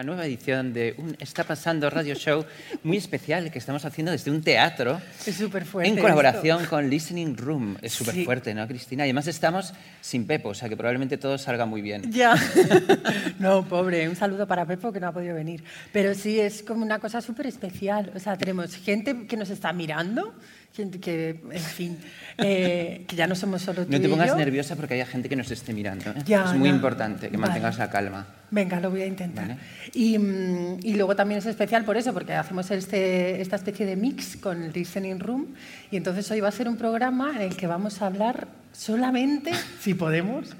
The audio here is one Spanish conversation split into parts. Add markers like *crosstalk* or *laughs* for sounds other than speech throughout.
una nueva edición de un Está Pasando Radio Show muy especial que estamos haciendo desde un teatro Es súper fuerte. en colaboración con Listening Room. Es súper Sí. fuerte, ¿no, Cristina? Y además estamos sin Pepo, o sea que probablemente todo salga muy bien. Ya. *laughs* no, pobre. Un saludo para Pepo que no ha podido venir. Pero sí, es como una cosa súper especial. O sea, tenemos gente que nos está mirando, gente que, en fin, eh, que ya no somos solo tú No te y pongas yo. nerviosa porque haya gente que nos esté mirando. ¿eh? Ya, es muy ya. importante que Vale. mantengas la calma. Venga, lo voy a intentar. Vale. Y, mm, y luego también es especial por eso, porque hacemos este, esta especie de mix con el Listening Room. Y entonces hoy va a ser un programa en el que vamos a hablar solamente, si podemos,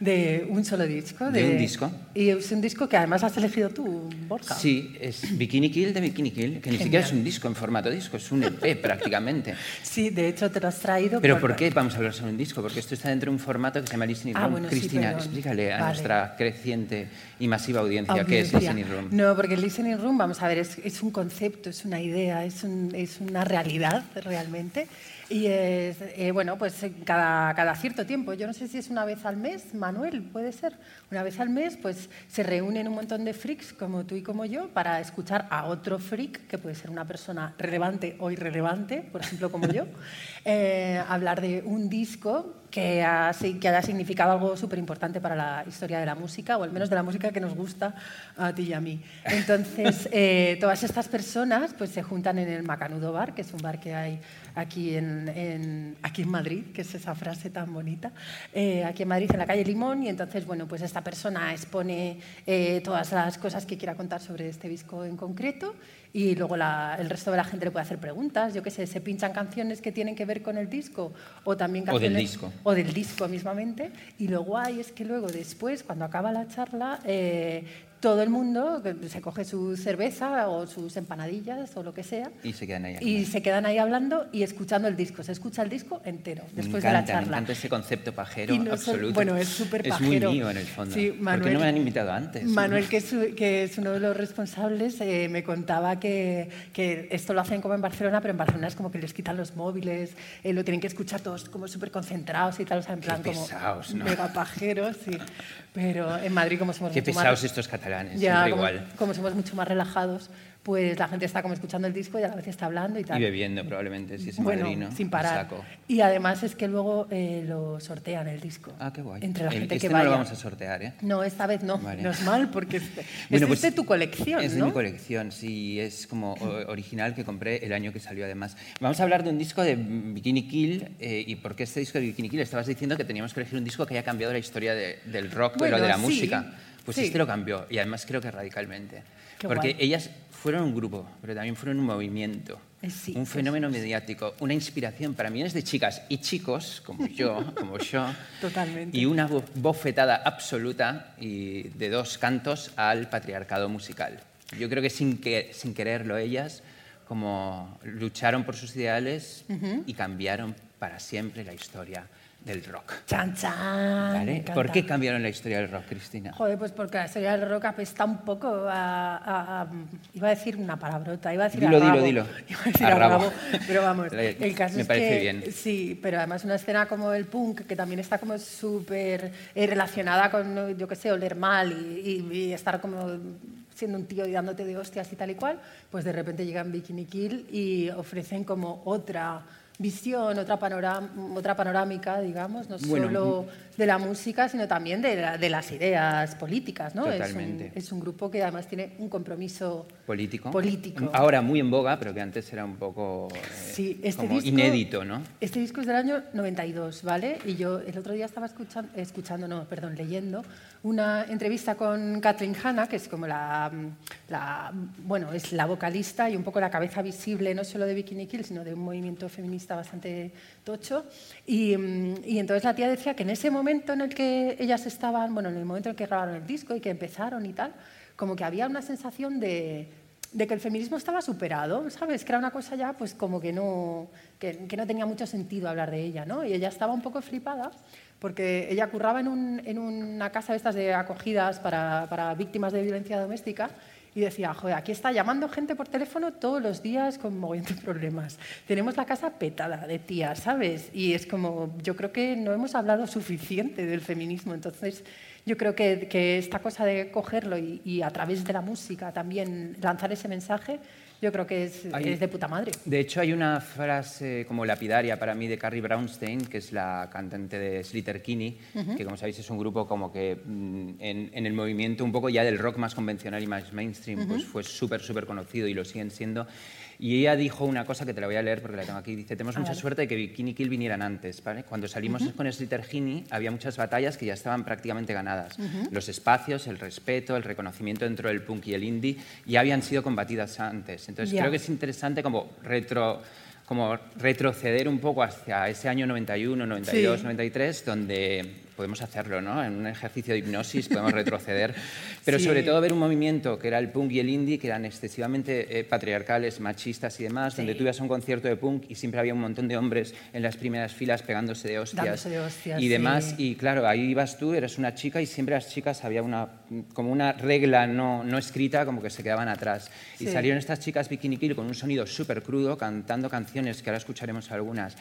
de un solo disco. ¿De un disco? Y es un disco que además has elegido tú, Borja. Sí, es Bikini Kill de Bikini Kill, que ni siquiera es un disco en formato disco, es un EP *laughs* prácticamente. Sí, de hecho te lo has traído. Pero ¿por qué vamos a hablar sobre un disco? Porque esto está dentro de un formato que se llama Listening Ah, Room. bueno, sí, Cristina, perdón. explícale a Vale. nuestra creciente y masiva audiencia qué es. Listening Room. No, porque el listening room, vamos a ver, es, es un concepto, es una idea, es, un- es una realidad realmente. Y eh, bueno, pues cada, cada cierto tiempo, yo no sé si es una vez al mes, Manuel, puede ser, una vez al mes, pues se reúnen un montón de freaks como tú y como yo para escuchar a otro freak, que puede ser una persona relevante o irrelevante, por ejemplo, como yo, *laughs* eh, hablar de un disco que, ha, que haya significado algo súper importante para la historia de la música, o al menos de la música que nos gusta a ti y a mí. Entonces, *laughs* eh, todas estas personas pues, se juntan en el Macanudo Bar, que es un bar que hay aquí en, en- aquí en Madrid, que es esa frase tan bonita, eh, aquí en Madrid, en la calle Limón, y entonces, bueno, pues esta persona expone eh, todas las cosas que quiera contar sobre este disco en concreto, y luego la- el resto de la gente le puede hacer preguntas, yo qué sé, se pinchan canciones que tienen que ver con el disco, o también O del canciones disco. o del disco mismamente. Y lo guay es que luego, después, cuando acaba la charla, eh, todo el mundo que se coge su cerveza o sus empanadillas o lo que sea Y se quedan ahí. y se quedan ahí hablando y escuchando el disco. Se escucha el disco entero me después encanta, de la charla. Me encanta ese concepto pajero no sol- absoluto. bueno, es súper Es muy pajero. mío en el fondo. Sí, ¿Por qué no me han invitado antes? Manuel, que es, que es uno de los responsables, eh, me contaba que, que esto lo hacen como en Barcelona, pero en Barcelona es como que les quitan los móviles, eh, lo tienen que escuchar todos como súper concentrados y tal, o sea, en plan como pesados, ¿no? mega pajeros, sí. Pero en Madrid como somos Qué mucho pesados más, estos catalanes, ya, siempre como, igual. como somos mucho más relajados, pues la gente está como escuchando el disco y a la vez está hablando y tal. Y bebiendo probablemente, si es en bueno, Madrid, ¿no? sin parar. saco. Y además es que luego eh, lo sortean el disco. Ah, qué guay. Entre la El- gente este que no vaya. lo vamos a sortear, ¿eh? No, esta vez no. Vale. No es mal, porque es, *laughs* Bueno, es pues, de tu colección, Es de ¿no? mi colección, sí, es como o- original que compré el año que salió además. Vamos a hablar de un disco de Bikini Kill eh, y por qué este disco de Bikini Kill. Estabas diciendo que teníamos que elegir un disco que haya cambiado la historia de- del rock Bueno, lo de la sí, música. Pues sí. este lo cambió y además creo que radicalmente. Qué Porque guay. ellas fueron un grupo, pero también fueron un movimiento. Eh, sí, un fenómeno mediático, una inspiración para millones de chicas y chicos, como yo, como yo, *laughs* Totalmente. y una bo- bofetada absoluta y de dos cantos al patriarcado musical. Yo creo que sin, que, sin quererlo ellas, como lucharon por sus ideales y cambiaron para siempre la historia del rock. Chan, chan. ¿Por qué cambiaron la historia del rock, Cristina? Joder, pues porque la historia del rock apesta un poco a, a- a- Iba a decir una palabrota, iba a decir Dilo, a dilo, rabo. dilo. *laughs* Iba a decir A a, rabo. rabo. Pero vamos, *laughs* el caso me es parece que... bien. Sí, pero además una escena como el punk, que también está como súper eh, relacionada con, yo qué sé, oler mal y, y- y estar como siendo un tío y dándote de hostias y tal y cual, pues de repente llegan Bikini Kill y ofrecen como otra visión, otra, panoram- otra panorámica, digamos, no Bueno, solo de la música, sino también de, la- de las ideas políticas, ¿no? Totalmente. Es un, es un grupo que además tiene un compromiso Político. político. Ahora muy en boga, pero que antes era un poco eh, Sí, este como disco, inédito, ¿no? Este disco es del año 92, ¿vale? Y yo el otro día estaba escuchando, escuchando no, perdón, leyendo una entrevista con Kathleen Hanna, que es como la, la, bueno, es la vocalista y un poco la cabeza visible no solo de Bikini Kill, sino de un movimiento feminista bastante mm, y entonces la tía decía que en ese momento en el que ellas estaban, bueno, en el momento en el que grabaron el disco y que empezaron y tal, como que había una sensación de, que el feminismo estaba superado, ¿sabes? Que era una cosa ya, pues como que no, que, no tenía mucho sentido hablar de ella, ¿no? Y ella estaba un poco flipada porque ella curraba en, un- en una casa de estas de acogidas para víctimas de violencia doméstica y decía, joder, aquí está llamando gente por teléfono todos los días con mogollón de problemas. Tenemos la casa petada de tías, ¿sabes? Y es como, yo creo que no hemos hablado suficiente del feminismo, entonces yo creo que, que esta cosa de cogerlo y, y a través de la música también lanzar ese mensaje yo creo que es, es, de puta madre. De hecho, hay una frase como lapidaria para mí de Carrie Brownstein, que es la cantante de Slater Kinney, uh -huh. que como sabéis es un grupo como que mm, en, en, el movimiento un poco ya del rock más convencional y más mainstream, uh -huh. pues fue súper, súper conocido y lo siguen siendo. Y ella dijo una cosa que te la voy a leer porque la tengo aquí. Dice, tenemos ah, mucha vale. suerte de que Bikini Kill vinieran antes. ¿vale? Cuando salimos uh -huh. con había muchas batallas que ya estaban prácticamente ganadas. Uh -huh. Los espacios, el respeto, el reconocimiento dentro del punk y el indie ya habían sido combatidas antes. Entonces yeah. creo que es interesante como retro como retroceder un poco hacia ese año 91, 92, sí. 93, donde podemos hacerlo, ¿no? En un ejercicio de hipnosis podemos retroceder, *laughs* pero sí. sobre todo ver un movimiento que era el punk y el indie, que eran excesivamente eh, patriarcales, machistas y demás, sí. donde tú ibas a un concierto de punk y siempre había un montón de hombres en las primeras filas pegándose de hostias, de hostias y demás. Y claro, ahí ibas tú, eres una chica y siempre las chicas había una, como una regla no, no escrita, como que se quedaban atrás. Y salieron estas chicas Bikini Kill con un sonido súper crudo, cantando canciones que ahora escucharemos algunas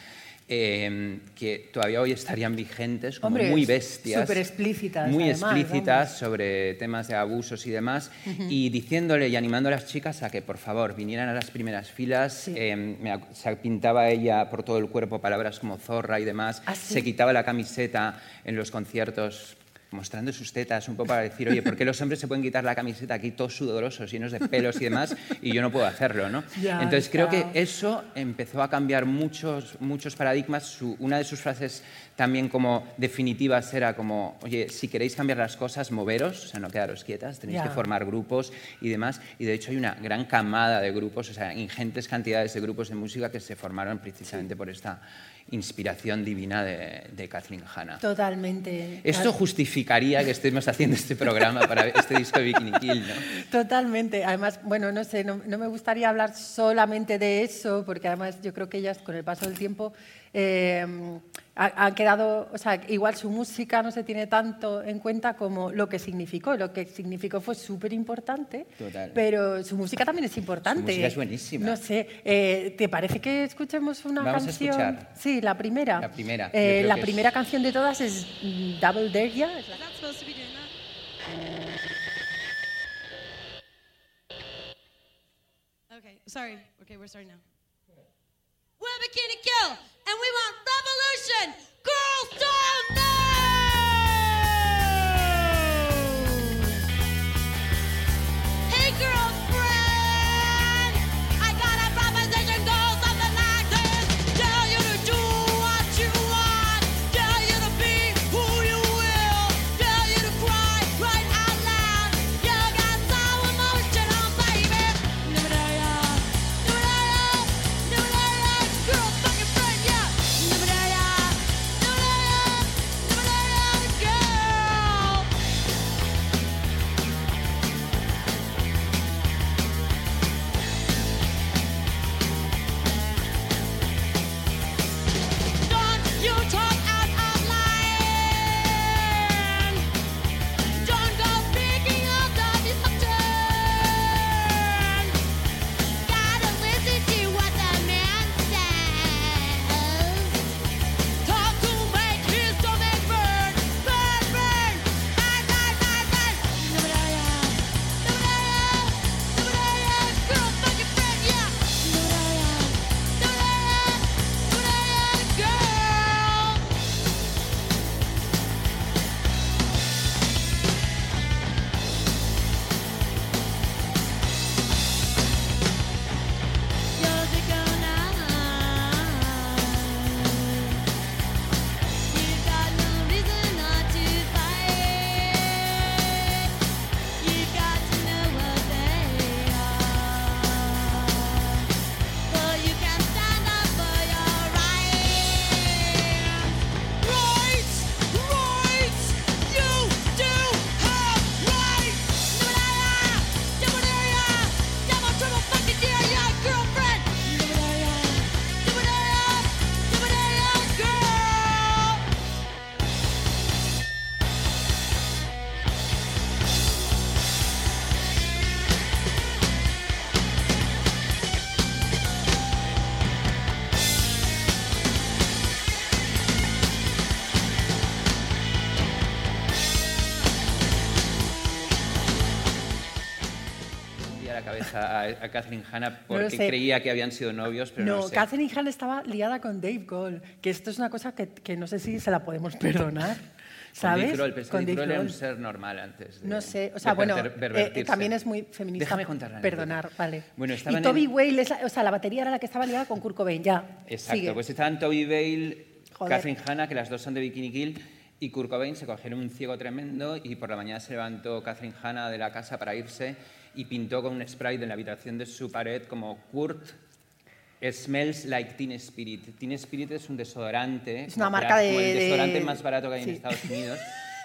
eh, que todavía hoy estarían vigentes, como Hombre, muy bestias. Súper explícitas. Muy además, explícitas vamos. sobre temas de abusos y demás, uh -huh. y diciéndole y animando a las chicas a que por favor vinieran a las primeras filas. Sí. Eh, se pintaba ella por todo el cuerpo palabras como zorra y demás, ¿Ah, sí? se quitaba la camiseta en los conciertos mostrando sus tetas un poco para decir, oye, ¿por qué los hombres se pueden quitar la camiseta aquí todos sudorosos, llenos de pelos y demás, y yo no puedo hacerlo, ¿no? *laughs* Entonces creo que eso empezó a cambiar muchos, muchos paradigmas. Su, una de sus frases también como definitivas era como, oye, si queréis cambiar las cosas, moveros, o sea, no quedaros quietas, tenéis que formar grupos y demás. Y de hecho hay una gran camada de grupos, o sea, ingentes cantidades de grupos de música que se formaron precisamente sí. por esta inspiración divina de, de Kathleen Hanna. Totalmente. Esto justificaría que estemos haciendo este programa para *laughs* este disco de Bikini Kill, ¿no? Totalmente. Además, bueno, no sé, no, no, me gustaría hablar solamente de eso, porque además yo creo que ellas con el paso del tiempo eh, han quedado, o sea, igual su música no se tiene tanto en cuenta como lo que significó. Lo que significó fue súper importante, pero su música también es importante. Su música es buenísima. No sé, eh, ¿te parece que escuchemos una Vamos canción? A escuchar. Sí, la primera. La primera. Eh, la primera es... canción de todas es Double Dare Ya. Okay, sorry. Okay, we're starting now. We're Bikini Kill, and we want revolution! Girls don't know! A, a Catherine Hanna porque creía que habían sido novios, pero no, No, sé. Catherine Hahn estaba liada con Dave Grohl, que esto es una cosa que, que no sé si se la podemos perdonar, Con ¿sabes? Dave Con Dave Dave Grohl era un ser normal antes. de- No sé, o sea, bueno, eh, también es muy feminista. Déjame Perdonar, vale. Bueno, y Toby en- Whale, es la- o sea, la batería era la que estaba liada con Kurt Cobain, ya. Exacto, Sigue. pues estaban Toby Joder. Catherine Hanna, que las dos son de Bikini Kill, y Kurt Cobain se cogieron un ciego tremendo y por la mañana se levantó Catherine Hanna de la casa para irse y pintó con un spray en la habitación de su pared como Kurt smells like Teen Spirit. Teen Spirit es un desodorante. Es una marca como de- el de- desodorante más barato que hay sí. en Estados Unidos.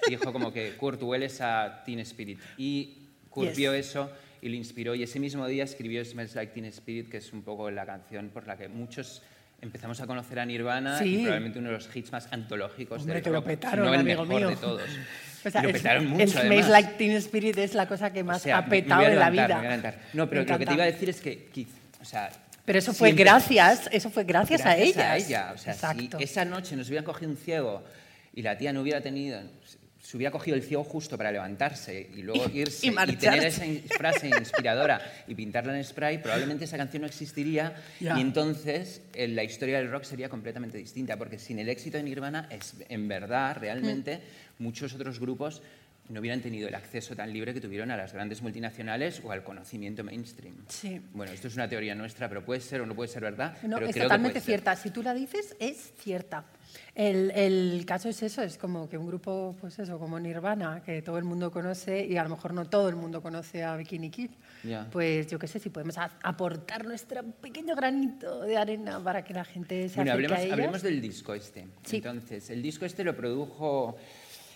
Y *laughs* dijo como que Kurt hueles a Teen Spirit. Y Kurt Yes. vio eso y lo inspiró y ese mismo día escribió Smells Like Teen Spirit, que es un poco la canción por la que muchos empezamos a conocer a Nirvana Sí. y probablemente uno de los hits más antológicos Hombre, del lo rock, si petaron, no el amigo mejor mío. de todos. *laughs* O sea, Y lo el- Smells. Like Teen Spirit es la cosa que más O sea, ha petado en la vida. No, pero lo que te iba a decir es que, o sea, Pero eso fue siempre- gracias, eso fue gracias, a ella. O sea, Exacto. si esa noche nos hubiera cogido un ciego y la tía no hubiera tenido, se hubiera cogido el ciego justo para levantarse y luego *laughs* irse y y, tener esa frase inspiradora y pintarla en spray, probablemente esa canción no existiría y entonces eh, la historia del rock sería completamente distinta, porque sin el éxito de Nirvana, es, en verdad, realmente, Mm. muchos otros grupos no hubieran tenido el acceso tan libre que tuvieron a las grandes multinacionales o al conocimiento mainstream. Sí. Bueno, esto es una teoría nuestra, pero puede ser o no puede ser verdad. No, pero es creo que totalmente ser. cierta. Si tú la dices, es cierta. El, el caso es eso, es como que un grupo, pues eso, como Nirvana, que todo el mundo conoce y a lo mejor no todo el mundo conoce a Bikini Kid. Ya. Pues yo qué sé, si podemos aportar nuestro pequeño granito de arena para que la gente se Bueno, hablemos, a ellas. hablemos del disco este. Sí. Entonces, el disco este lo produjo...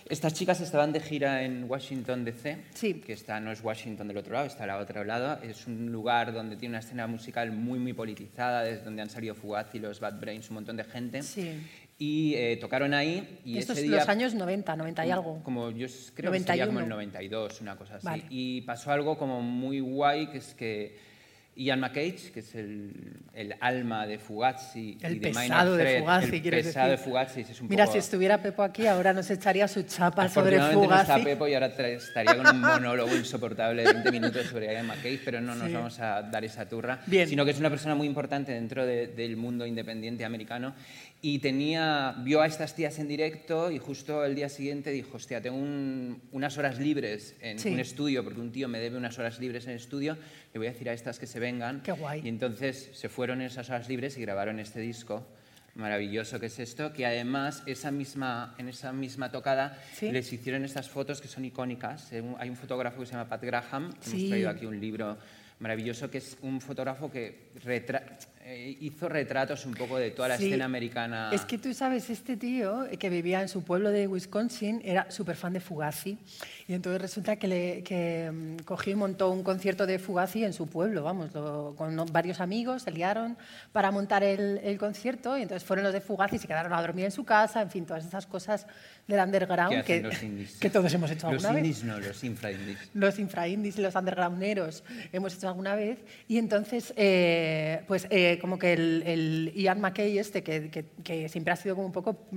Estas chicas estaban de gira en Washington, D.C., Sí. que está, no es Washington del otro lado, está al otro lado. Es un lugar donde tiene una escena musical muy, muy politizada, desde donde han salido Fugazi, los Bad Brains, un montón de gente. Sí. Y eh, tocaron ahí y Estos ese día... los años 90, 90 y algo. Como yo creo que sería como el 91. 92, una cosa así. Vale. Y pasó algo como muy guay, que es que Ian McCage, que es el, el alma de Fugazi El y de Minor pesado de Threat, Fugazi, el quieres pesado decir. de Fugazi, es un Mira, poco... si estuviera Pepo aquí, ahora nos echaría su chapa sobre Afortunadamente no está Fugazi. Pepo y ahora estaría con un monólogo insoportable de 20 minutos sobre Ian McCage, pero no nos Sí. vamos a dar esa turra. Bien. Sino que es una persona muy importante dentro de- del mundo independiente americano y tenía, vio a estas tías en directo y justo el día siguiente dijo, hostia, tengo un- unas horas libres en Sí. un estudio, porque un tío me debe unas horas libres en el estudio, le voy a decir a estas que se vengan. Qué guay. Y entonces se fueron en esas horas libres y grabaron este disco maravilloso que es esto, que además esa misma, en esa misma tocada Sí. les hicieron estas fotos que son icónicas. Eh, Hay un fotógrafo que se llama Pat Graham, que Sí. hemos traído aquí un libro maravilloso, que es un fotógrafo que retra- eh, hizo retratos un poco de toda la Sí. escena americana. Es que tú sabes, este tío que vivía en su pueblo de Wisconsin era súper fan de Fugazi. Y entonces resulta que, le, que mm, cogió y montó un concierto de Fugazi en su pueblo, vamos, lo- con varios amigos, se liaron para montar el, el concierto. Y entonces fueron los de Fugazi y se quedaron a dormir en su casa, en fin, todas esas cosas del underground ¿Qué hacen que, los que todos hemos hecho Los alguna vez indies no, los infraindies. los infraindies y los undergrounderos hemos hecho alguna vez. Y entonces, eh, pues eh, como que el, el Ian McKay este, que, que- que siempre ha sido como un poco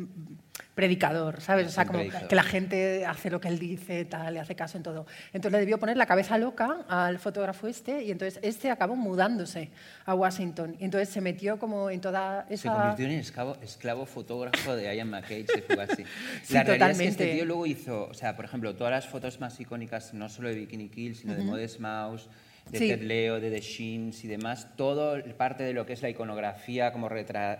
predicador, ¿sabes? O sea, como que la gente hace lo que él dice, tal, le hace caso en todo. Entonces le debió poner la cabeza loca al fotógrafo este y entonces este acabó mudándose a Washington. Y entonces se metió como en toda Se esa... convirtió en esclavo, esclavo fotógrafo de Ian McCage de Fugazi. Sí, la realidad es que totalmente. este tío luego hizo, o sea, por ejemplo, todas las fotos más icónicas, no solo de Bikini Kill, sino de Modest Mouse, de Sí. Ted Leo, de The Shins y demás, todo parte de lo que es la iconografía como retra-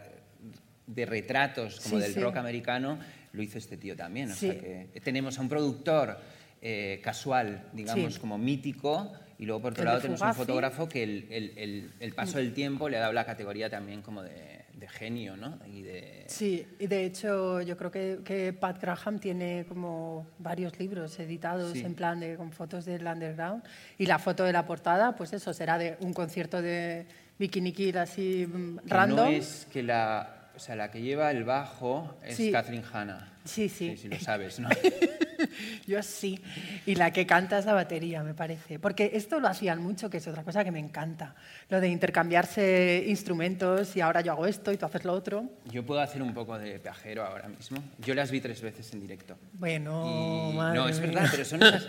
de retratos como Sí, del sí. rock americano, lo hizo este tío también. O Sí. sea que tenemos a un productor eh, casual, digamos, como mítico, y luego por otro El lado tenemos un fotógrafo que el, el- el- paso del tiempo le ha dado la categoría también como de, de genio, ¿no? Y de, Sí, y de hecho yo creo que, que Pat Graham tiene como varios libros editados en plan de con fotos del underground y la foto de la portada, pues eso será de un concierto de Bikini Kill así mm, que random. no es que la, o sea, la que lleva el bajo es Sí. Catherine Hanna. Sí, sí. Sí, lo sabes, ¿no? *laughs* Yo sí. Y la que canta es la batería, me parece. Porque esto lo hacían mucho, que es otra cosa que me encanta. Lo de intercambiarse instrumentos y ahora yo hago esto y tú haces lo otro. Yo puedo hacer un poco de viajero ahora mismo. Yo las vi tres veces en directo. Bueno, Y- madre no, es mía. verdad, pero son esas,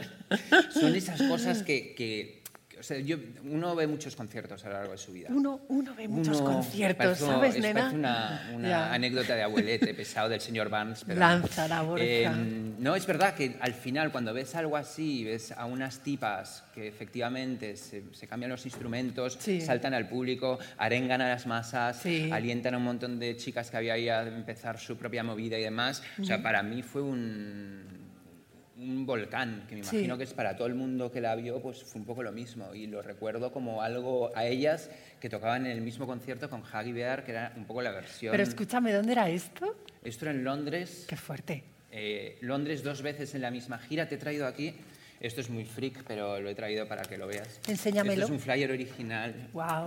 son esas cosas que, que- o sea, yo, uno ve muchos conciertos a lo largo de su vida. Uno, uno ve muchos Uno- conciertos, parece ¿sabes, es- nena? una, una anécdota de abuelete *laughs* pesado del señor Barnes. Pero Lanza la Borja. Eh, no, es verdad que al final cuando ves algo así, ves a unas tipas que efectivamente se, se cambian los instrumentos, Sí. saltan al público, arengan a las masas, Sí. alientan a un montón de chicas que había ahí a empezar su propia movida y demás. O sea, para mí fue un, un volcán, que me Sí. imagino que es para todo el mundo que la vio, pues fue un poco lo mismo. Y lo recuerdo como algo a ellas que tocaban en el mismo concierto con Huggy Bear, que era un poco la versión. Pero escúchame, ¿dónde era esto? Esto era en Londres. Qué fuerte. Eh, Londres dos veces en la misma gira. Te he traído aquí. Esto es muy freak, pero lo he traído para que lo veas. Enséñamelo. Esto es un flyer original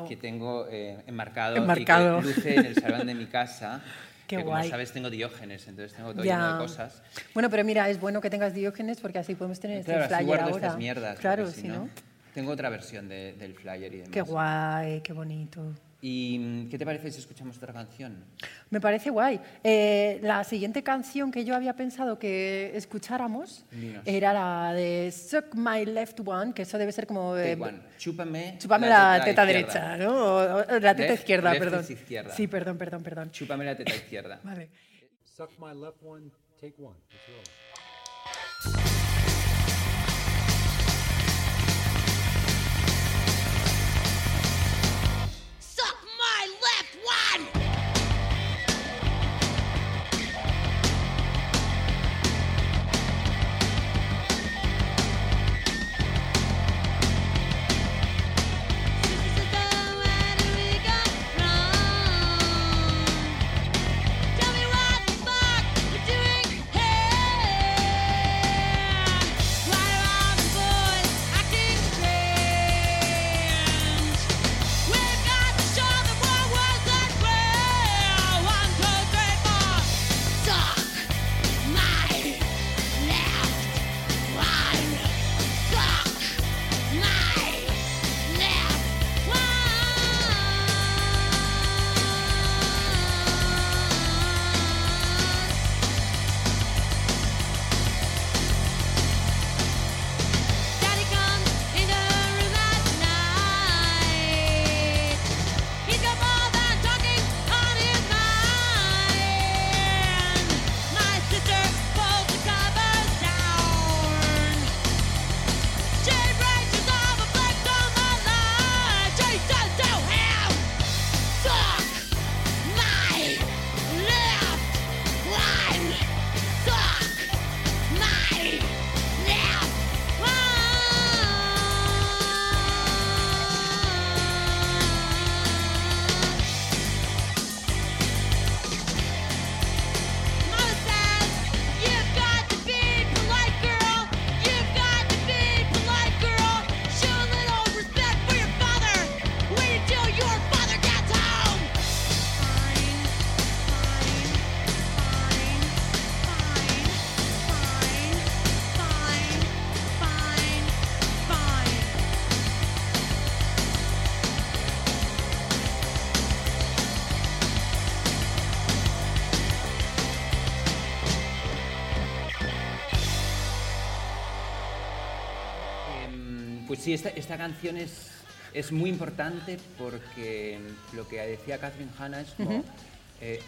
que tengo eh, enmarcado, Enmarcado. y que luce en el salón de mi casa. *laughs* Qué que como guay. sabes tengo diógenes, entonces tengo todo Ya. lleno de cosas. Bueno, pero mira, es bueno que tengas diógenes porque así podemos tener este Claro, así flyer guardo ahora. estas mierdas. Claro, si no. Tengo otra versión de- del flyer y demás. Qué guay, qué bonito. ¿Y qué te parece si escuchamos otra canción? Me parece guay. Eh, la siguiente canción que yo había pensado que escucháramos Dinos. era la de Suck My Left One, que eso debe ser como... eh, one. Chúpame, Chúpame la, teta, izquierda. derecha, ¿no? O- o la teta Left- izquierda, left perdón. izquierda. Sí, perdón, perdón, perdón. Chúpame la teta izquierda. Vale. Suck my left one, take one. Pues sí, esta, esta canción es, es muy importante porque lo que decía Catherine Hanna es como eh,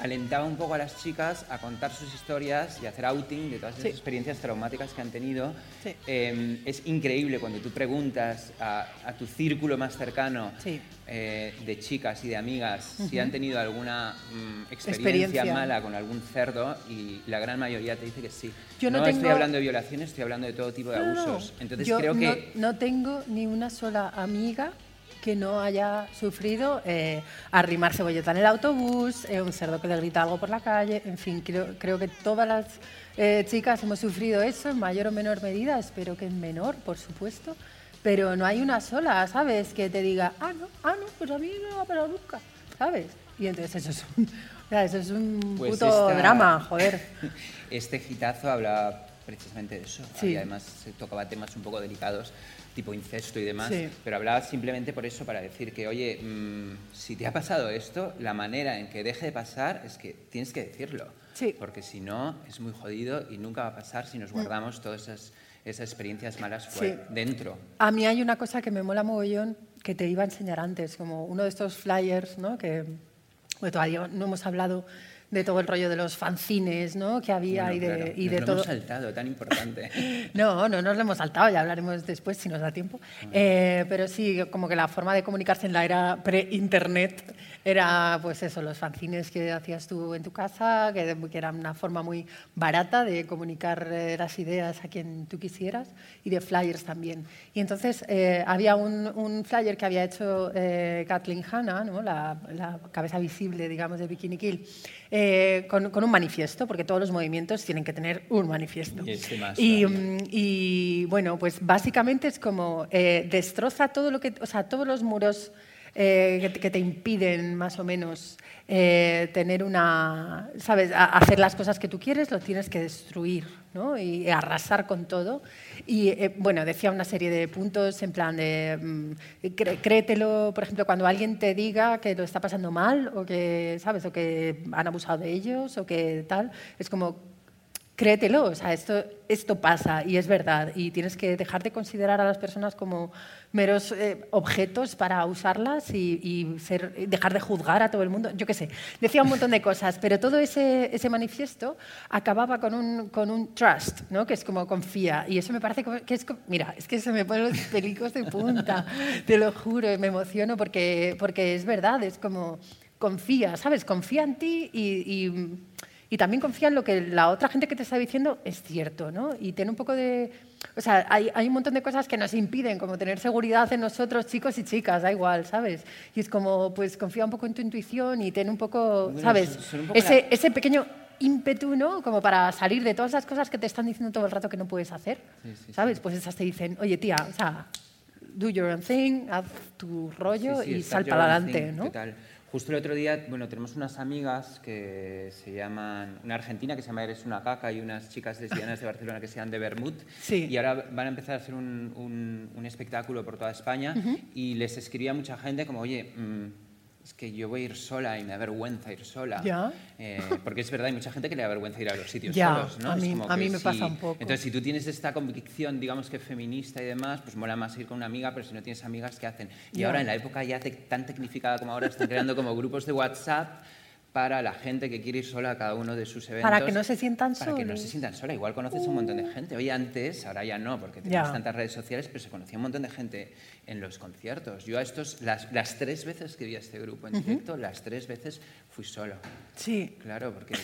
alentaba un poco a las chicas a contar sus historias y hacer outing de todas esas Sí. experiencias traumáticas que han tenido. Sí. Em, es increíble cuando tú preguntas a, a tu círculo más cercano Sí. eh, de chicas y de amigas si han tenido alguna mm, experiencia, Experiencia. mala con algún cerdo y la gran mayoría te dice que sí. Yo no estoy tengo- hablando de violaciones, estoy hablando de todo tipo de No, no, no. abusos. Entonces Yo creo no, que no tengo ni una sola amiga que no haya sufrido eh, arrimar cebolleta en el autobús, eh, un cerdo que le grita algo por la calle, en fin, creo, creo que todas las eh, chicas hemos sufrido eso en mayor o menor medida, espero que en menor, por supuesto, pero no hay una sola, ¿sabes? Que te diga, ah, no, ah, no, pues a mí no me va a parar nunca, ¿sabes? Y entonces eso es un, eso es un Pues puto esta- drama, joder. *laughs* Este gitazo hablaba precisamente de eso. Sí. Y además se tocaba temas un poco delicados, tipo incesto y demás. Sí. Pero hablaba simplemente por eso, para decir que, oye, mm, si te ha pasado esto, la manera en que deje de pasar es que tienes que decirlo. Sí. Porque si no, es muy jodido y nunca va a pasar si nos guardamos todas esas esas experiencias malas fue Sí. dentro. A mí hay una cosa que me mola mogollón que te iba a enseñar antes, como uno de estos flyers, ¿no? Que bueno, todavía no hemos hablado de todo el rollo de los fanzines, ¿no? Que había Bueno, y de, claro, y nos de lo todo. hemos saltado, tan importante. *laughs* No, no nos lo hemos saltado, ya hablaremos después si nos da tiempo. Eh, pero sí, como que la forma de comunicarse en la era pre-internet era, pues eso, los fanzines que hacías tú en tu casa, que, que era una forma muy barata de comunicar eh, las ideas a quien tú quisieras, y de flyers también. Y entonces eh, había un, un flyer que había hecho eh, Kathleen Hanna, ¿no? la, la cabeza visible, digamos, de Bikini Kill, eh, con, con un manifiesto, porque todos los movimientos tienen que tener un manifiesto. Y este más Y, todavía. mm, y, bueno, pues básicamente es como eh, destroza todo lo que, o sea, todos los muros eh, que, te- que te impiden más o menos eh, tener una, sabes, A- hacer las cosas que tú quieres, lo tienes que destruir, ¿no? Y arrasar con todo. Y eh, bueno, decía una serie de puntos en plan de mm, cre- créetelo, por ejemplo, cuando alguien te diga que lo está pasando mal o que, sabes, o que han abusado de ellos o que tal, es como créetelo, o sea, esto, esto pasa y es verdad y tienes que dejar de considerar a las personas como meros eh, objetos para usarlas y, y ser, dejar de juzgar a todo el mundo, yo qué sé, decía un montón de cosas, pero todo ese, ese manifiesto acababa con un, con un trust, ¿no? que es como confía y eso me parece que es, mira, es que se me ponen los pelicos de punta, te lo juro, me emociono porque, porque es verdad, es como confía, ¿sabes? Confía en ti y- y y también confía en lo que la otra gente que te está diciendo es cierto, ¿no? Y tiene un poco de... O sea, hay, hay un montón de cosas que nos impiden, como tener seguridad en nosotros, chicos y chicas, da igual, ¿sabes? Y es como, pues confía un poco en tu intuición y ten un poco, Bueno, ¿sabes? son un poco Ese, la- ese pequeño ímpetu, ¿no? Como para salir de todas las cosas que te están diciendo todo el rato que no puedes hacer, Sí, sí, ¿sabes? Pues esas te dicen, oye, tía, o sea, do your own thing, haz tu rollo Sí, sí, y sal para adelante, ¿no? total. Justo el otro día, bueno, tenemos unas amigas que se llaman, una argentina que se llama Eres una caca y unas chicas lesbianas de Barcelona que se llaman de Bermud. Sí. Y ahora van a empezar a hacer un, un- un espectáculo por toda España y les escribía mucha gente como, oye, mm, es que yo voy a ir sola y me da vergüenza ir sola. Ya. Eh, porque es verdad, hay mucha gente que le da vergüenza ir a los sitios Ya, solos, ¿no? a mí- a mí me si- pasa un poco. Entonces, si tú tienes esta convicción, digamos que feminista y demás, pues mola más ir con una amiga, pero si no tienes amigas, ¿qué hacen? Y Ya. ahora, en la época ya tan tecnificada como ahora, están creando como grupos de WhatsApp para la gente que quiere ir sola a cada uno de sus eventos. Para que no se sientan Para que no se sientan sola. Igual conoces un montón de gente. Hoy antes, ahora ya no, porque tenemos Ya. tantas redes sociales, pero se conocía un montón de gente en los conciertos. Yo a estos, las, las tres veces que vi a este grupo en directo, las tres veces fui solo. Sí. Claro, porque,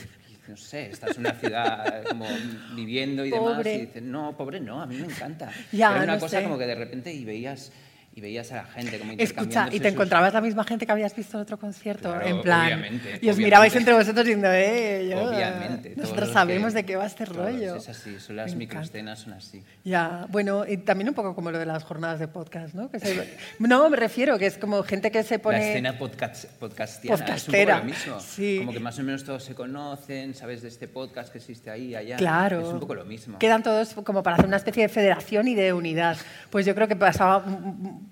no sé, estás en una ciudad como viviendo y demás Pobre. y dices, no, pobre no, a mí me encanta. Ya, Era una no cosa sé. como que de repente y veías, y veías a la gente como Escucha, y te sus- encontrabas la misma gente que habías visto en otro concierto, Claro, en plan. obviamente, y os obviamente. mirabais entre vosotros diciendo, eh, yo, Obviamente. nosotros sabemos que- de qué va este todos, rollo. Es así, son las microescenas, son así. Ya, bueno, y también un poco como lo de las jornadas de podcast, ¿no? Que se- *laughs* no, me refiero que es como gente que se pone... La escena podcast, podcastiana Podcastera, es un poco lo mismo. sí. Como que más o menos todos se conocen, sabes de este podcast que existe ahí, allá. Claro. Es un poco lo mismo. Quedan todos como para hacer una especie de federación y de unidad. Pues yo creo que pasaba,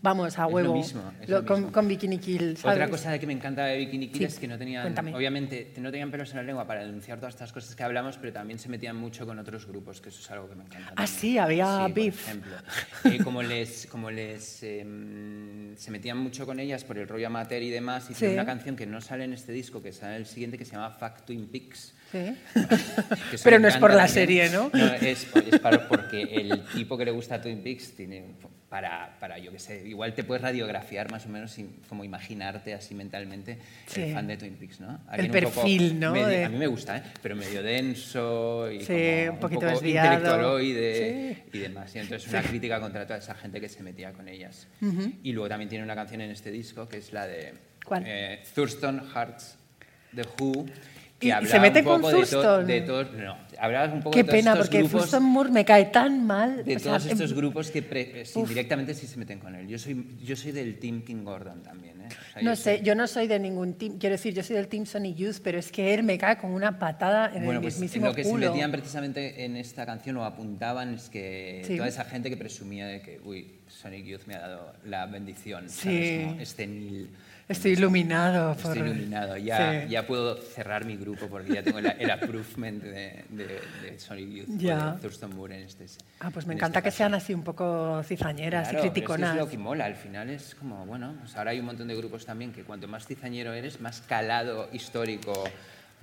vamos, a Es lo huevo. mismo, es lo- lo con, mismo. con Bikini Kill, ¿sabes? Otra cosa de que me encanta de Bikini Kill Sí, es que no tenían, cuéntame. obviamente, no tenían pelos en la lengua para denunciar todas estas cosas que hablamos, pero también se metían mucho con otros grupos, que eso es algo que me encanta. Ah, también. sí, había Sí, beef. Por ejemplo, Eh, como les, como les em, se metían mucho con ellas por el rollo amateur y demás, y Sí. tiene una canción que no sale en este disco, que sale en el siguiente, que se llama Fact Twin Peaks. Sí. eso Pero no es por la también. serie, ¿no? es, es para- porque el tipo que le gusta Twin Peaks tiene para, para yo qué sé, igual te puedes radiografiar más o menos y como imaginarte así mentalmente Sí. el fan de Twin Peaks, ¿no? El un poco perfil, ¿no? medio- de- A mí me gusta, ¿eh? Pero medio denso y Sí, como un poquito poco desviado. intelectualoide y demás. Y entonces una crítica contra toda esa gente que se metía con ellas. Y luego también tiene una canción en este disco que es la de ¿Cuál? eh, Thurston Hearts, The Who. Que ¿Y- hablaba se mete un con poco de, to- Thurston? de todos, no, hablaba un poco Qué de todos pena, estos porque grupos, Thurston Moore me cae tan mal. de o sea, todos estos em- grupos que pre- eh, sí, directamente sí se meten con él. Yo soy, yo soy del team King Gordon también, ¿eh? O sea, No yo sé, soy- yo no soy de ningún team, quiero decir, yo soy del team Sony Youth, pero es que él me cae con una patada en Bueno, el pues mismísimo lo que culo. se metían precisamente en esta canción o apuntaban es que Sí. toda esa gente que presumía de que, uy, Sonic Youth me ha dado la bendición. Sí. ¿sabes? Como este nil. Estoy iluminado por... Estoy iluminado. Ya, Sí. ya puedo cerrar mi grupo porque ya tengo la- el approvement de, de, de Sonic Youth Ya. Thurston Moore en este Ah, pues me en encanta este que caso. sean así un poco cizañeras Claro, y pero criticonas. Es, que es lo que mola, al final es como, bueno, pues ahora hay un montón de grupos también que cuanto más cizañero eres, más calado histórico.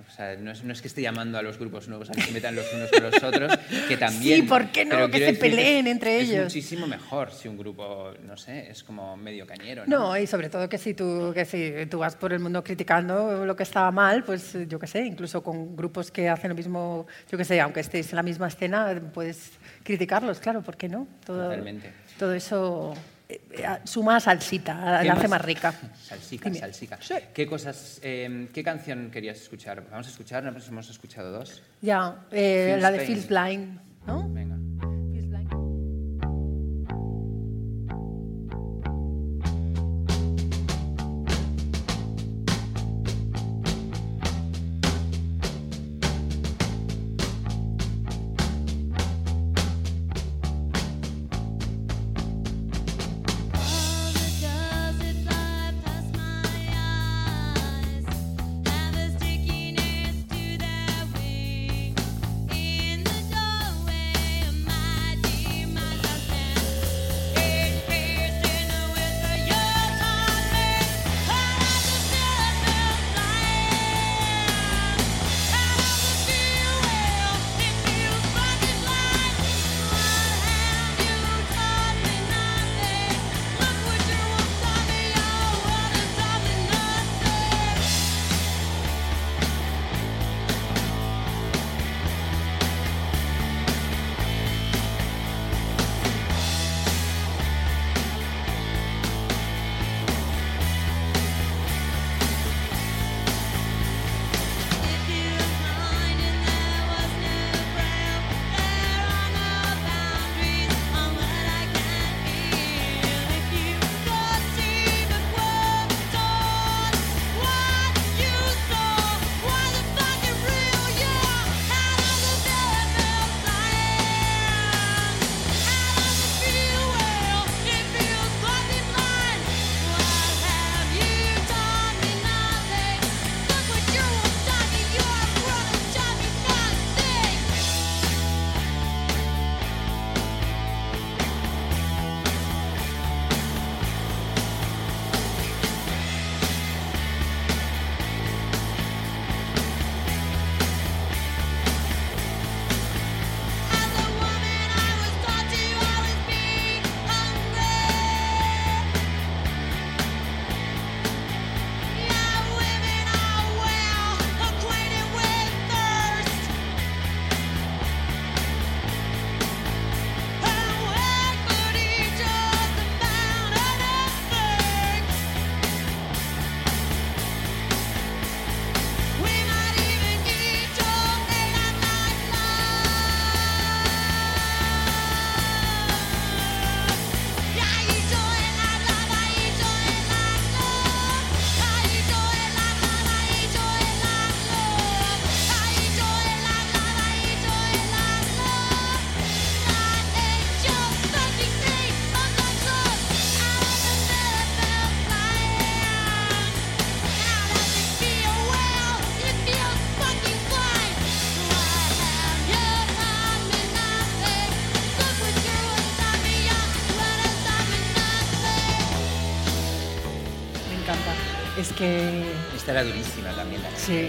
O sea, no es, no es que esté llamando a los grupos nuevos a que se metan los unos con los otros, que *laughs* también. Sí, ¿por qué no? Que se decir peleen es- entre es ellos. muchísimo mejor si un grupo, no sé, es como medio cañero. No, No, y sobre todo que si tú, que si tú vas por el mundo criticando lo que estaba mal, pues yo qué sé, incluso con grupos que hacen lo mismo, yo qué sé, aunque estéis en la misma escena, puedes criticarlos, claro, ¿por qué no? Todo, Totalmente. Todo eso suma salsita, ¿Qué la hace más rica. Salsica, Dime. salsica. Sí. ¿Qué cosas, eh, qué canción querías escuchar? Vamos a escuchar, nosotros hemos escuchado dos. Ya, eh, la de. Feels Blind, ¿no? Venga. Es que Esta era durísima también. La Sí.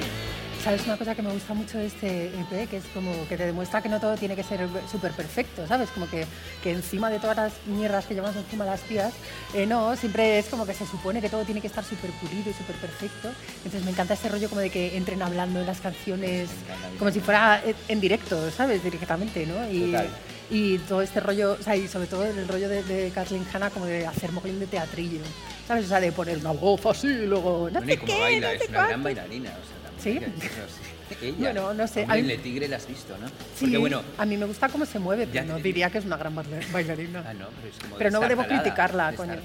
¿Sabes una cosa que me gusta mucho de este EP? Que es como que te demuestra que no todo tiene que ser súper perfecto, ¿sabes? Como que, que encima de todas las mierdas que llevamos encima las tías, eh, no, siempre es como que se supone que todo tiene que estar súper pulido y súper perfecto. Entonces me encanta este rollo como de que entren hablando en las canciones como si fuera en- en directo, ¿sabes? Directamente, ¿no? Y, Total. y todo este rollo, o sea, y sobre todo el rollo de, de Kathleen Hanna como de hacer mogollón de teatrillo, ¿sabes? O sea, de poner una voz así y luego... No Bueno, sé y como qué, baila, no es una gran bailarina. O sea, también ¿Sí? *laughs* Ella. Bueno, no sé, Hombre, mí- Le Tigre la has visto, ¿no? Sí, Porque bueno, a mí me gusta cómo se mueve, pero no te- diría que es una gran baila- bailarina. Ah, no, pero es como Pero no debo criticarla, coño.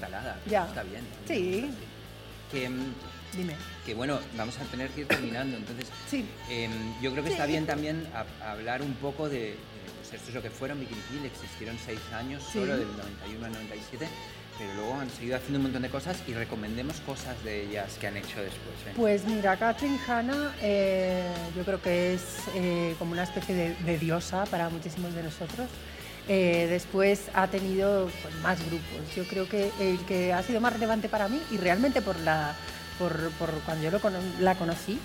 Ya. Está bien. Sí. Que, mm, Dime. que bueno, vamos a tener que ir terminando. Entonces, Sí. em, yo creo que está bien también a- hablar un poco de, de, pues, esto es lo que fueron Bikini Kill, existieron seis años, Sí. solo del 91 al 97, pero luego han seguido haciendo un montón de cosas y recomendemos cosas de ellas que han hecho después. ¿eh? Pues mira, Catherine Hanna eh, yo creo que es eh, como una especie de, diosa para muchísimos de nosotros. Después ha tenido pues, más grupos. Yo creo que el que ha sido más relevante para mí y realmente por la por, por cuando yo lo la conocí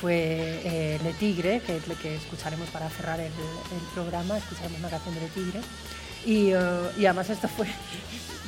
fue Le Tigre, que que escucharemos para cerrar el, programa, escucharemos una canción de Le Tigre. Y además esto fue,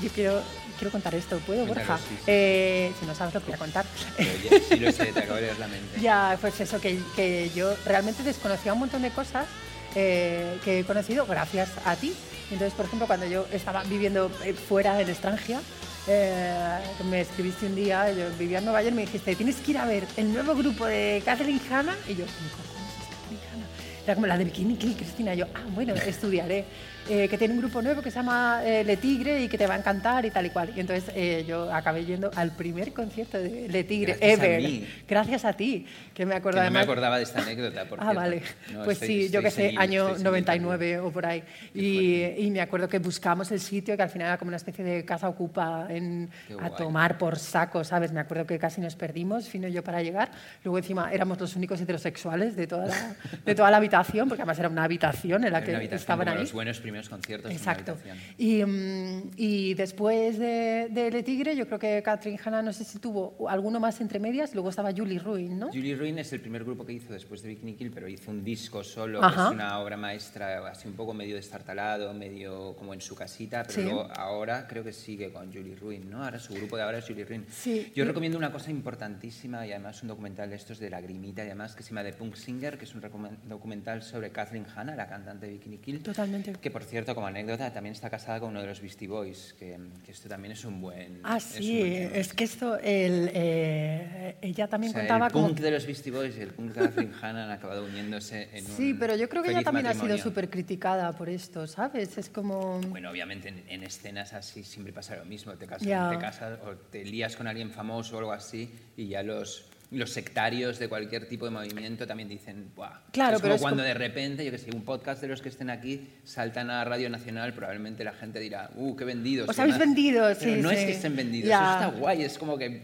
yo quiero, quiero contar esto, ¿puedo, Cuéntalo, Borja? sí, sí. Eh, si no sabes lo que voy a contar. Pero ya- sí lo sé, te acabo de leer la mente. *laughs* Ya, pues eso, que, que yo realmente desconocía un montón de cosas eh, que he conocido gracias a ti. Entonces, por ejemplo, cuando yo estaba viviendo eh, fuera, en Estrangia, eh, me escribiste un día, yo vivía en Nueva York, me dijiste, tienes que ir a ver el nuevo grupo de Catherine Hanna. Y yo, ¿cómo es Catherine Hanna? Era como la de Bikini Kill, Cristina. Y yo, ah, bueno, estudiaré. Eh, que tiene un grupo nuevo que se llama eh, Le Tigre y que te va a encantar y tal y cual. Y entonces eh, yo acabé yendo al primer concierto de Le Tigre Gracias a ever. mí. Gracias a ti, que me acuerdo Que no me acordaba de esta anécdota. Por *laughs* Ah, vale. No, pues estoy- sí, yo estoy que sé, año estoy senil 99 o por ahí. Y, y me acuerdo que buscamos el sitio, que al final era como una especie de casa ocupa en, a tomar por saco, ¿sabes? Me acuerdo que casi nos perdimos, Fino y yo para llegar. Luego encima éramos los únicos heterosexuales de toda la, de toda la habitación, porque además era una habitación en la Era que estaban ahí. los buenos primeros conciertos. en una Exacto. Y, mm, y después de, de Le Tigre, yo creo que Catherine Hanna, no sé si tuvo alguno más entre medias, luego estaba Julie Ruin, ¿no? Julie Ruin es el primer grupo que hizo después de Bikini Kill, pero hizo un disco solo, Ajá. que es una obra maestra, así un poco medio destartalado, medio como en su casita, pero Sí. luego ahora creo que sigue con Julie Ruin, ¿no? Ahora su grupo de ahora es Julie Ruin. Sí. Yo recomiendo una cosa importantísima y además un documental de estos de Lagrimita y además que se llama The Punk Singer, que es un documental sobre Catherine Hanna, la cantante de Bikini Kill. Totalmente. Que por cierto, como anécdota, también está casada con uno de los Beastie Boys, que, que esto también es un buen. Ah, es sí, buen es que esto, el, eh, ella también O sea, contaba el como... punk de los Beastie Boys y el punk de Catherine *laughs* Hanna han acabado uniéndose en un Sí, pero yo creo que ella también ha sido súper criticada por esto, ¿sabes? Es como... Bueno, obviamente en, en escenas así siempre pasa lo mismo. Te casas, te casas o te lías con alguien famoso o algo así y ya los, los sectarios de cualquier tipo de movimiento también dicen, ¡buah! Claro, es pero como es cuando como- de repente, yo que sé, un podcast de los que estén aquí saltan a Radio Nacional, probablemente la gente dirá, ¡uh, qué vendidos! Os habéis demás". vendido, Pero sí, no es que estén vendidos, Ya. eso está guay, es como que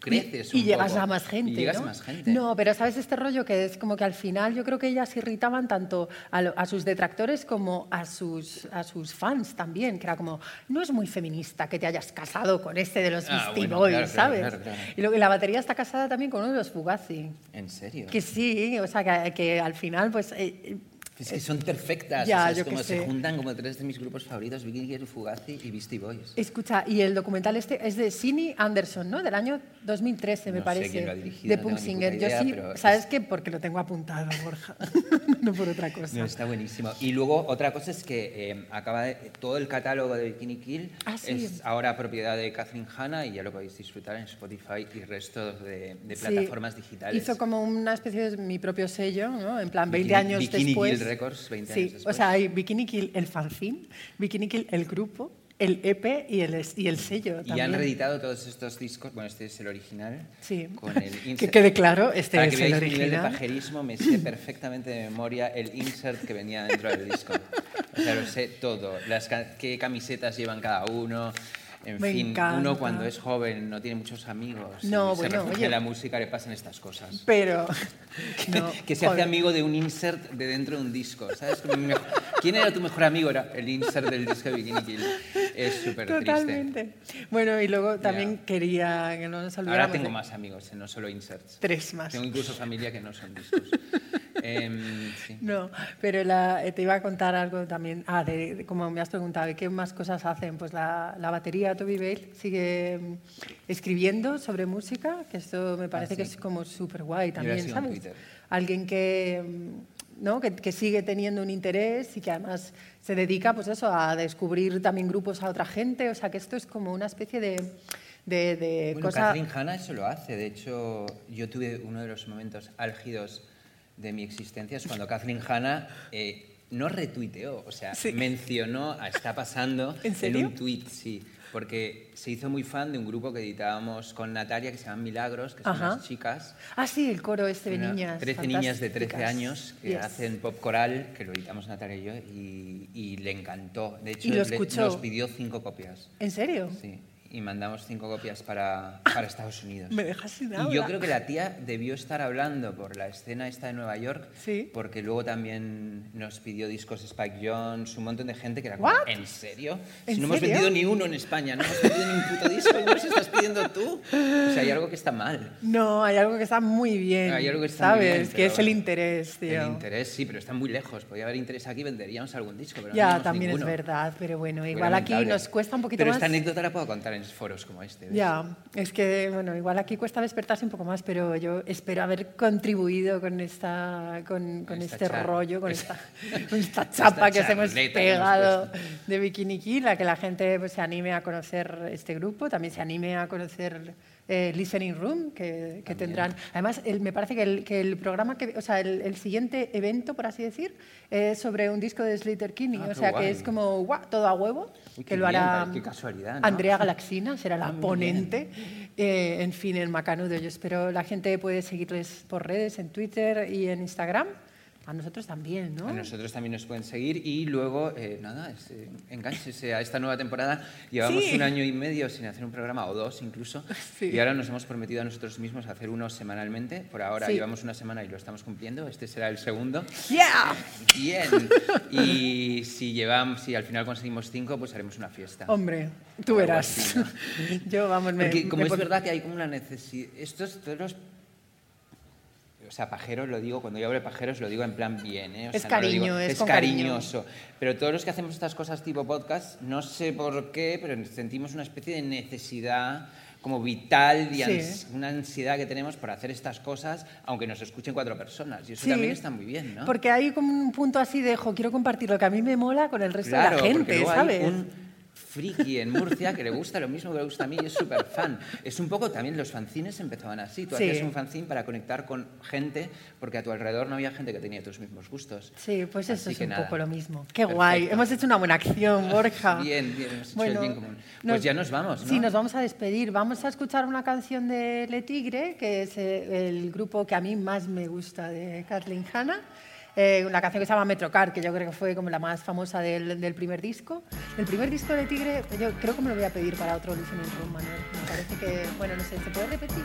creces y, y un llegas poco. a más gente, Y llegas ¿no? a más gente. No, pero sabes este rollo que es como que al final yo creo que ellas irritaban tanto a, lo- a sus detractores como a sus, a sus fans también, que era como, no es muy feminista que te hayas casado con este de los Ah, Beastie bueno, Boys, claro, ¿sabes? claro, claro. Y luego y la batería está casada también con uno de los Fugazi. ¿En serio? Que sí, o sea, que, que al final, pues... eh, Es que son perfectas. Ya, o sea, es yo como se sé. juntan como tres de mis grupos favoritos, Kill, Fugazi y Beastie Boys. Escucha, y el documental este es de Sini Anderson, ¿no? Del año 2013, me No sé parece. quién lo ha dirigido, de no Punk tengo ni Singer. puta Yo sí, ¿sabes es- qué? Porque lo tengo apuntado, Borja. *laughs* no por otra cosa. No, está buenísimo. Y luego otra cosa es que eh, acaba de- todo el catálogo de Bikini Kill Ah, sí. es ahora propiedad de Catherine Hanna y ya lo podéis disfrutar en Spotify y resto de, de Sí. plataformas digitales. Hizo como una especie de mi propio sello, ¿no? En plan, 20 Bikini- años Bikini después. Kill Records, 20 sí, años después. o sea, hay Bikini Kill el fanzine, Bikini Kill el grupo, el EP y el, y el sello Y han también. reeditado todos estos discos. Bueno, este es el original. Sí. Con el *laughs* Que quede claro, este Para es que el mi nivel de original. pajerismo, me sé perfectamente de memoria el insert que venía dentro del disco. O sea, lo sé todo. Las qué camisetas llevan cada uno. En Me fin, encanta. uno cuando es joven no tiene muchos amigos. No, y bueno, se refugia oye. la música le pasan estas cosas. Pero. *laughs* no, que se hace amigo de un insert de dentro de un disco. ¿Sabes? ¿Quién era tu mejor amigo? Era el insert del disco de Bikini Kill. Es súper triste. Totalmente. Bueno, y luego también Ya. quería que no nos olvidáramos. Ahora tengo de- más amigos, eh, no solo inserts. Tres más. Tengo incluso familia que no son discos. Em, sí. No, pero la- eh, te iba a contar algo también. Ah, de, de- como me has preguntado, ¿de qué más cosas hacen? Pues la, la batería Toby Bale sigue mm, escribiendo sobre música, que esto me parece que Ah, sí. es como súper guay también, ¿sabes? Alguien que, mm, ¿no? que, que sigue teniendo un interés y que además se dedica pues eso, a descubrir también grupos a otra gente. O sea, que esto es como una especie de, de, de Bueno, cosa... Catherine Hanna eso lo hace. De hecho, yo tuve uno de los momentos álgidos de mi existencia es cuando Catherine Hanna eh, no retuiteó, o sea, Sí. mencionó a Está Pasando *laughs* ¿En serio? un tweet, sí. porque se hizo muy fan de un grupo que editábamos con Natalia que se llaman Milagros, que son Ajá. unas chicas. Ah, sí, el coro este de niñas. 13 niñas de 13 fantásticas. años que Yes. hacen pop coral, que lo editamos Natalia y yo, y, y le encantó. De hecho, ¿Y lo le- nos pidió cinco copias. ¿En serio? Sí, y mandamos cinco copias para, para Estados Unidos. Me dejas sin Y habla. yo creo que la tía debió estar hablando por la escena esta de Nueva York, Sí. porque luego también nos pidió discos Spike Jones, un montón de gente que era como? ¿en serio? ¿En si no hemos serio? vendido ni uno en España, no hemos vendido ni un puto disco, ¿cómo los estás pidiendo tú? O sea, hay algo que está mal. No, hay algo que está muy bien. Hay algo que está muy ¿Sabes? bien, que pero es el interés, tío. El interés, sí, pero está muy lejos. Podría haber interés aquí, venderíamos algún disco, pero no Ya, tenemos también ninguno. es verdad, pero bueno, Muy igual aquí nos cuesta un poquito pero más. esta anécdota la puedo contar en foros como este. ¿ves? Ya, es que, bueno, igual aquí cuesta despertarse un poco más, pero yo espero haber contribuido con esta, con, con Esta este char- rollo, con esta- esta, *laughs* con esta chapa que os hemos hemos pegado puesto. de Bikini Kill, a que la gente pues, se anime a conocer este grupo, también se anime a conocer eh, Listening Room, que, que tendrán. Además, el- me parece que el, que el programa, que, o sea, el, el siguiente evento, por así decir, es sobre un disco de Slater Kinney, Ah, o sea, guay. que es como guau, todo a huevo, Uy, que lo bien, hará qué casualidad, ¿no? Andrea Galaxina, será la muy ponente. Eh, en fin, en Macanudo. Yo espero la gente puede seguirles por redes, en Twitter y en Instagram. A nosotros también, ¿no? A nosotros también nos pueden seguir y luego, eh, nada, es, eh, engánchese a esta nueva temporada. Llevamos Sí. un año y medio sin hacer un programa, o dos incluso, *laughs* Sí. y ahora nos hemos prometido a nosotros mismos hacer uno semanalmente. Por ahora Sí. llevamos una semana y lo estamos cumpliendo, este será el segundo. ¡Yeah! Bien, *laughs* y si, llevamos, si al final conseguimos cinco, pues haremos una fiesta. Hombre, tú verás. así, ¿no? *laughs* Yo, vamos, me. Porque como me es verdad que hay como una necesidad... Estos, todos los... O sea, pajeros lo digo, cuando yo hablo de pajeros lo digo en plan bien, ¿eh? O Es sea, no lo digo- cariño, es es con cariño. cariñoso. Pero todos los que hacemos estas cosas tipo podcast, no sé por qué, pero sentimos una especie de necesidad como vital y Sí. ans- una ansiedad que tenemos por hacer estas cosas, aunque nos escuchen cuatro personas. Y eso Sí, también está muy bien, ¿no? Porque hay como un punto así de, jo, quiero compartir lo que a mí me mola con el resto Claro, de la gente, ¿sabes? Friki en Murcia que le gusta lo mismo que le gusta a mí y es súper fan. Es un poco también los fanzines empezaban así. Tú Sí. hacías un fanzine para conectar con gente porque a tu alrededor no había gente que tenía tus mismos gustos. Sí, pues eso es un nada. poco lo mismo. Qué guay. Perfecto. Hemos hecho una buena acción, *laughs* Borja. Bien, bien, hemos hecho Bueno, el bien común. Pues nos- ya nos vamos, ¿no? Sí, nos vamos a despedir. Vamos a escuchar una canción de Le Tigre, que es eh, el grupo que a mí más me gusta de Kathleen Hanna. Eh, una canción que se llama Metrocar, que yo creo que fue como la más famosa del, del primer disco. El primer disco de Tigre, yo creo que me lo voy a pedir para otro Listening Room, Manuel. Me parece que, bueno, no sé, ¿se puede repetir?